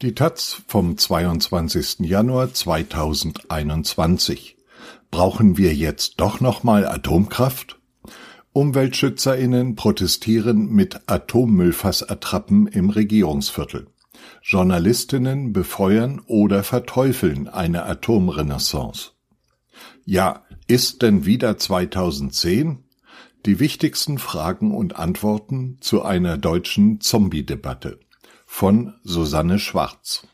Die taz vom 22. Januar 2021. Brauchen wir jetzt doch nochmal Atomkraft? UmweltschützerInnen protestieren mit Atommüllfassattrappen im Regierungsviertel. Journalistinnen befeuern oder verteufeln eine Atomrenaissance. Ja, ist denn wieder 2010? Die wichtigsten Fragen und Antworten zu einer deutschen Zombie-Debatte von Susanne Schwarz.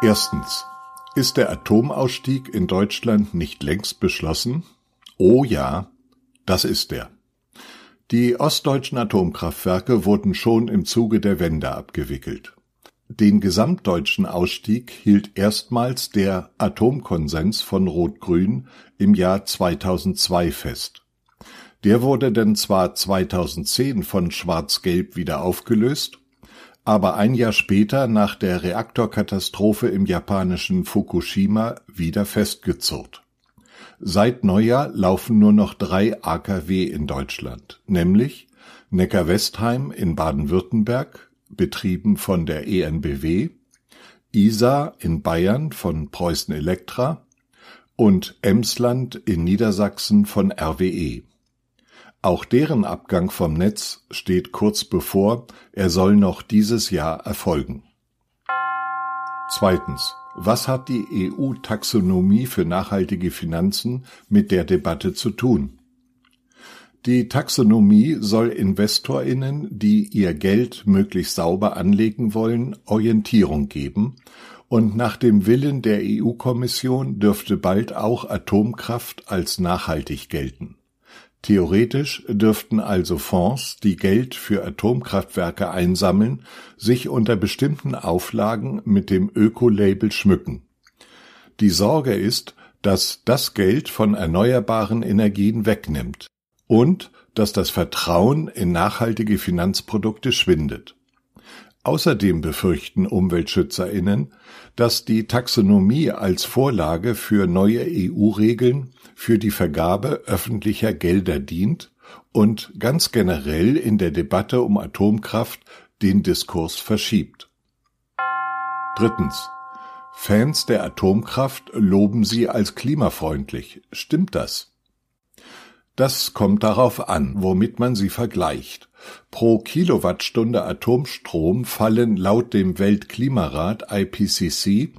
Erstens. Ist der Atomausstieg in Deutschland nicht längst beschlossen? Oh ja, das ist er. Die ostdeutschen Atomkraftwerke wurden schon im Zuge der Wende abgewickelt. Den gesamtdeutschen Ausstieg hielt erstmals der Atomkonsens von Rot-Grün im Jahr 2002 fest. Der wurde denn zwar 2010 von Schwarz-Gelb wieder aufgelöst, aber ein Jahr später nach der Reaktorkatastrophe im japanischen Fukushima wieder festgezurrt. Seit Neujahr laufen nur noch drei AKW in Deutschland, nämlich Neckar-Westheim in Baden-Württemberg, betrieben von der EnBW, Isar in Bayern von Preußen Elektra und Emsland in Niedersachsen von RWE. Auch deren Abgang vom Netz steht kurz bevor, er soll noch dieses Jahr erfolgen. Zweitens. Was hat die EU-Taxonomie für nachhaltige Finanzen mit der Debatte zu tun? Die Taxonomie soll Investorinnen, die ihr Geld möglichst sauber anlegen wollen, Orientierung geben, und nach dem Willen der EU-Kommission dürfte bald auch Atomkraft als nachhaltig gelten. Theoretisch dürften also Fonds, die Geld für Atomkraftwerke einsammeln, sich unter bestimmten Auflagen mit dem Ökolabel schmücken. Die Sorge ist, dass das Geld von erneuerbaren Energien wegnimmt und dass das Vertrauen in nachhaltige Finanzprodukte schwindet. Außerdem befürchten Umweltschützerinnen, dass die Taxonomie als Vorlage für neue EU-Regeln für die Vergabe öffentlicher Gelder dient und ganz generell in der Debatte um Atomkraft den Diskurs verschiebt. Drittens. Fans der Atomkraft loben sie als klimafreundlich. Stimmt das? Das kommt darauf an, womit man sie vergleicht. Pro Kilowattstunde Atomstrom fallen laut dem Weltklimarat IPCC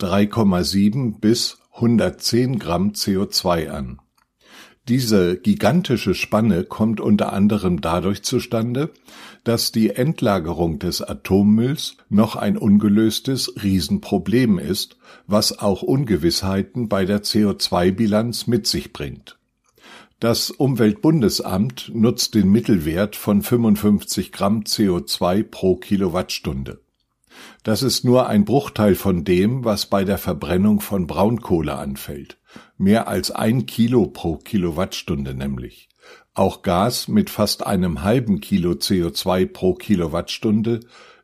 3,7 bis 110 Gramm CO2 an. Diese gigantische Spanne kommt unter anderem dadurch zustande, dass die Endlagerung des Atommülls noch ein ungelöstes Riesenproblem ist, was auch Ungewissheiten bei der CO2-Bilanz mit sich bringt. Das Umweltbundesamt nutzt den Mittelwert von 55 Gramm CO2 pro Kilowattstunde. Das ist nur ein Bruchteil von dem, was bei der Verbrennung von Braunkohle anfällt. Mehr als ein Kilo pro Kilowattstunde nämlich. Auch Gas mit fast einem halben Kilo CO2 pro Kilowattstunde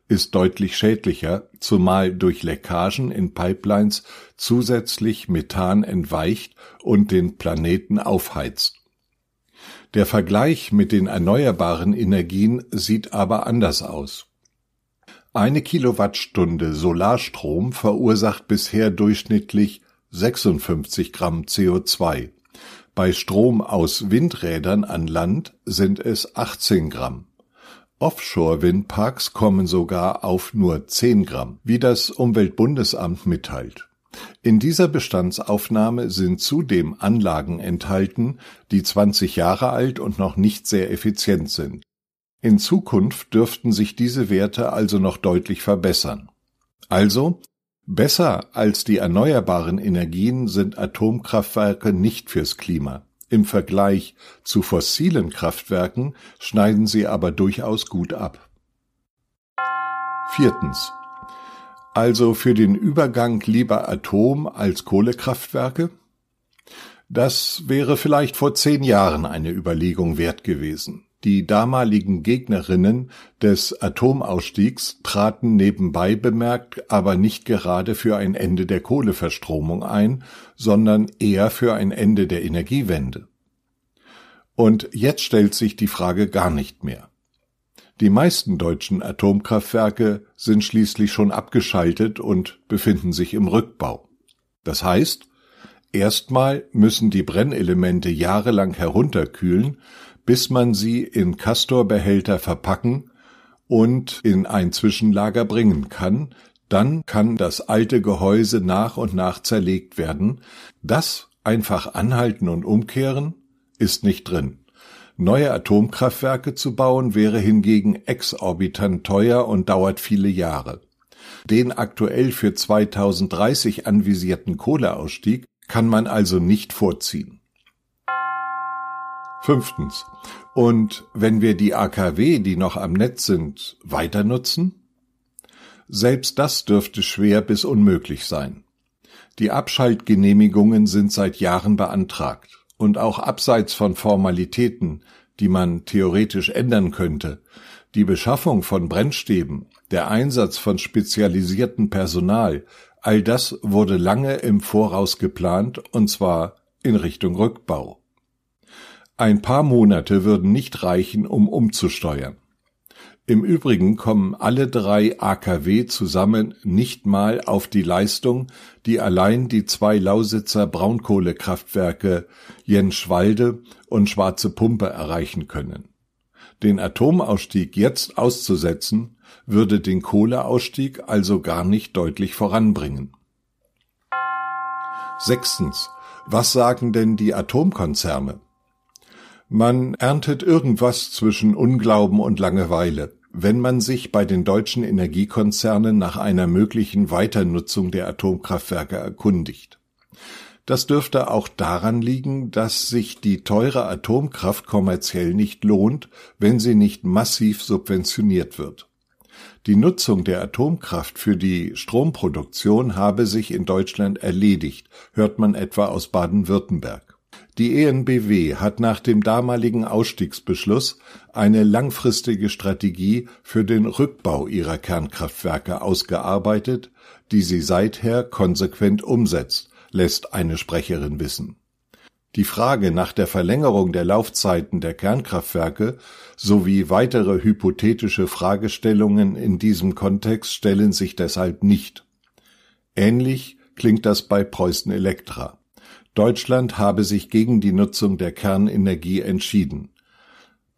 ist deutlich schädlicher, zumal durch Leckagen in Pipelines zusätzlich Methan entweicht und den Planeten aufheizt. Der Vergleich mit den erneuerbaren Energien sieht aber anders aus. Eine Kilowattstunde Solarstrom verursacht bisher durchschnittlich 56 Gramm CO2. Bei Strom aus Windrädern an Land sind es 18 Gramm. Offshore-Windparks kommen sogar auf nur 10 Gramm, wie das Umweltbundesamt mitteilt. In dieser Bestandsaufnahme sind zudem Anlagen enthalten, die 20 Jahre alt und noch nicht sehr effizient sind. In Zukunft dürften sich diese Werte also noch deutlich verbessern. Also, besser als die erneuerbaren Energien sind Atomkraftwerke nicht fürs Klima. Im Vergleich zu fossilen Kraftwerken schneiden sie aber durchaus gut ab. Viertens. Also für den Übergang lieber Atom als Kohlekraftwerke? Das wäre vielleicht vor zehn Jahren eine Überlegung wert gewesen. Die damaligen Gegnerinnen des Atomausstiegs traten nebenbei bemerkt aber nicht gerade für ein Ende der Kohleverstromung ein, sondern eher für ein Ende der Energiewende. Und jetzt stellt sich die Frage gar nicht mehr. Die meisten deutschen Atomkraftwerke sind schließlich schon abgeschaltet und befinden sich im Rückbau. Das heißt, erstmal müssen die Brennelemente jahrelang herunterkühlen, bis man sie in Castorbehälter verpacken und in ein Zwischenlager bringen kann, dann kann das alte Gehäuse nach und nach zerlegt werden. Das einfach anhalten und umkehren ist nicht drin. Neue Atomkraftwerke zu bauen wäre hingegen exorbitant teuer und dauert viele Jahre. Den aktuell für 2030 anvisierten Kohleausstieg kann man also nicht vorziehen. Fünftens. Und wenn wir die AKW, die noch am Netz sind, weiter nutzen? Selbst das dürfte schwer bis unmöglich sein. Die Abschaltgenehmigungen sind seit Jahren beantragt und auch abseits von Formalitäten, die man theoretisch ändern könnte, die Beschaffung von Brennstäben, der Einsatz von spezialisierten Personal, all das wurde lange im Voraus geplant und zwar in Richtung Rückbau. Ein paar Monate würden nicht reichen, um umzusteuern. Im Übrigen kommen alle drei AKW zusammen nicht mal auf die Leistung, die allein die zwei Lausitzer Braunkohlekraftwerke Jenschwalde und Schwarze Pumpe erreichen können. Den Atomausstieg jetzt auszusetzen, würde den Kohleausstieg also gar nicht deutlich voranbringen. Sechstens. Was sagen denn die Atomkonzerne? Man erntet irgendwas zwischen Unglauben und Langeweile, wenn man sich bei den deutschen Energiekonzernen nach einer möglichen Weiternutzung der Atomkraftwerke erkundigt. Das dürfte auch daran liegen, dass sich die teure Atomkraft kommerziell nicht lohnt, wenn sie nicht massiv subventioniert wird. Die Nutzung der Atomkraft für die Stromproduktion habe sich in Deutschland erledigt, hört man etwa aus Baden-Württemberg. Die EnBW hat nach dem damaligen Ausstiegsbeschluss eine langfristige Strategie für den Rückbau ihrer Kernkraftwerke ausgearbeitet, die sie seither konsequent umsetzt, lässt eine Sprecherin wissen. Die Frage nach der Verlängerung der Laufzeiten der Kernkraftwerke sowie weitere hypothetische Fragestellungen in diesem Kontext stellen sich deshalb nicht. Ähnlich klingt das bei Preußen Elektra. Deutschland habe sich gegen die Nutzung der Kernenergie entschieden.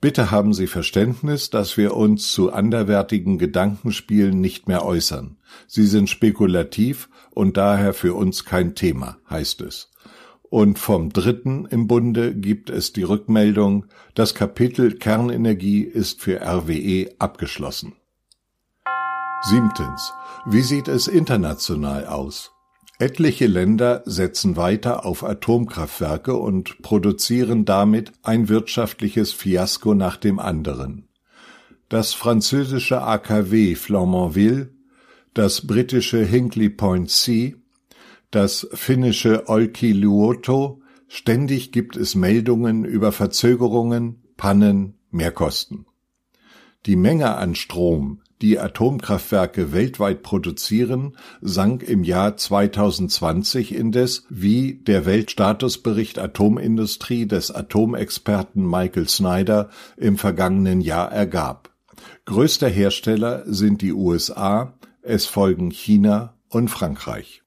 Bitte haben Sie Verständnis, dass wir uns zu anderwertigen Gedankenspielen nicht mehr äußern. Sie sind spekulativ und daher für uns kein Thema, heißt es. Und vom Dritten im Bunde gibt es die Rückmeldung, das Kapitel Kernenergie ist für RWE abgeschlossen. Siebtens. Wie sieht es international aus? Etliche Länder setzen weiter auf Atomkraftwerke und produzieren damit ein wirtschaftliches Fiasko nach dem anderen. Das französische AKW Flamanville, das britische Hinkley Point C, das finnische Olkiluoto, ständig gibt es Meldungen über Verzögerungen, Pannen, Mehrkosten. Die Menge an Strom, die Atomkraftwerke weltweit produzieren, sank im Jahr 2020 indes, wie der Weltstatusbericht Atomindustrie des Atomexperten Michael Snyder im vergangenen Jahr ergab. Größter Hersteller sind die USA, es folgen China und Frankreich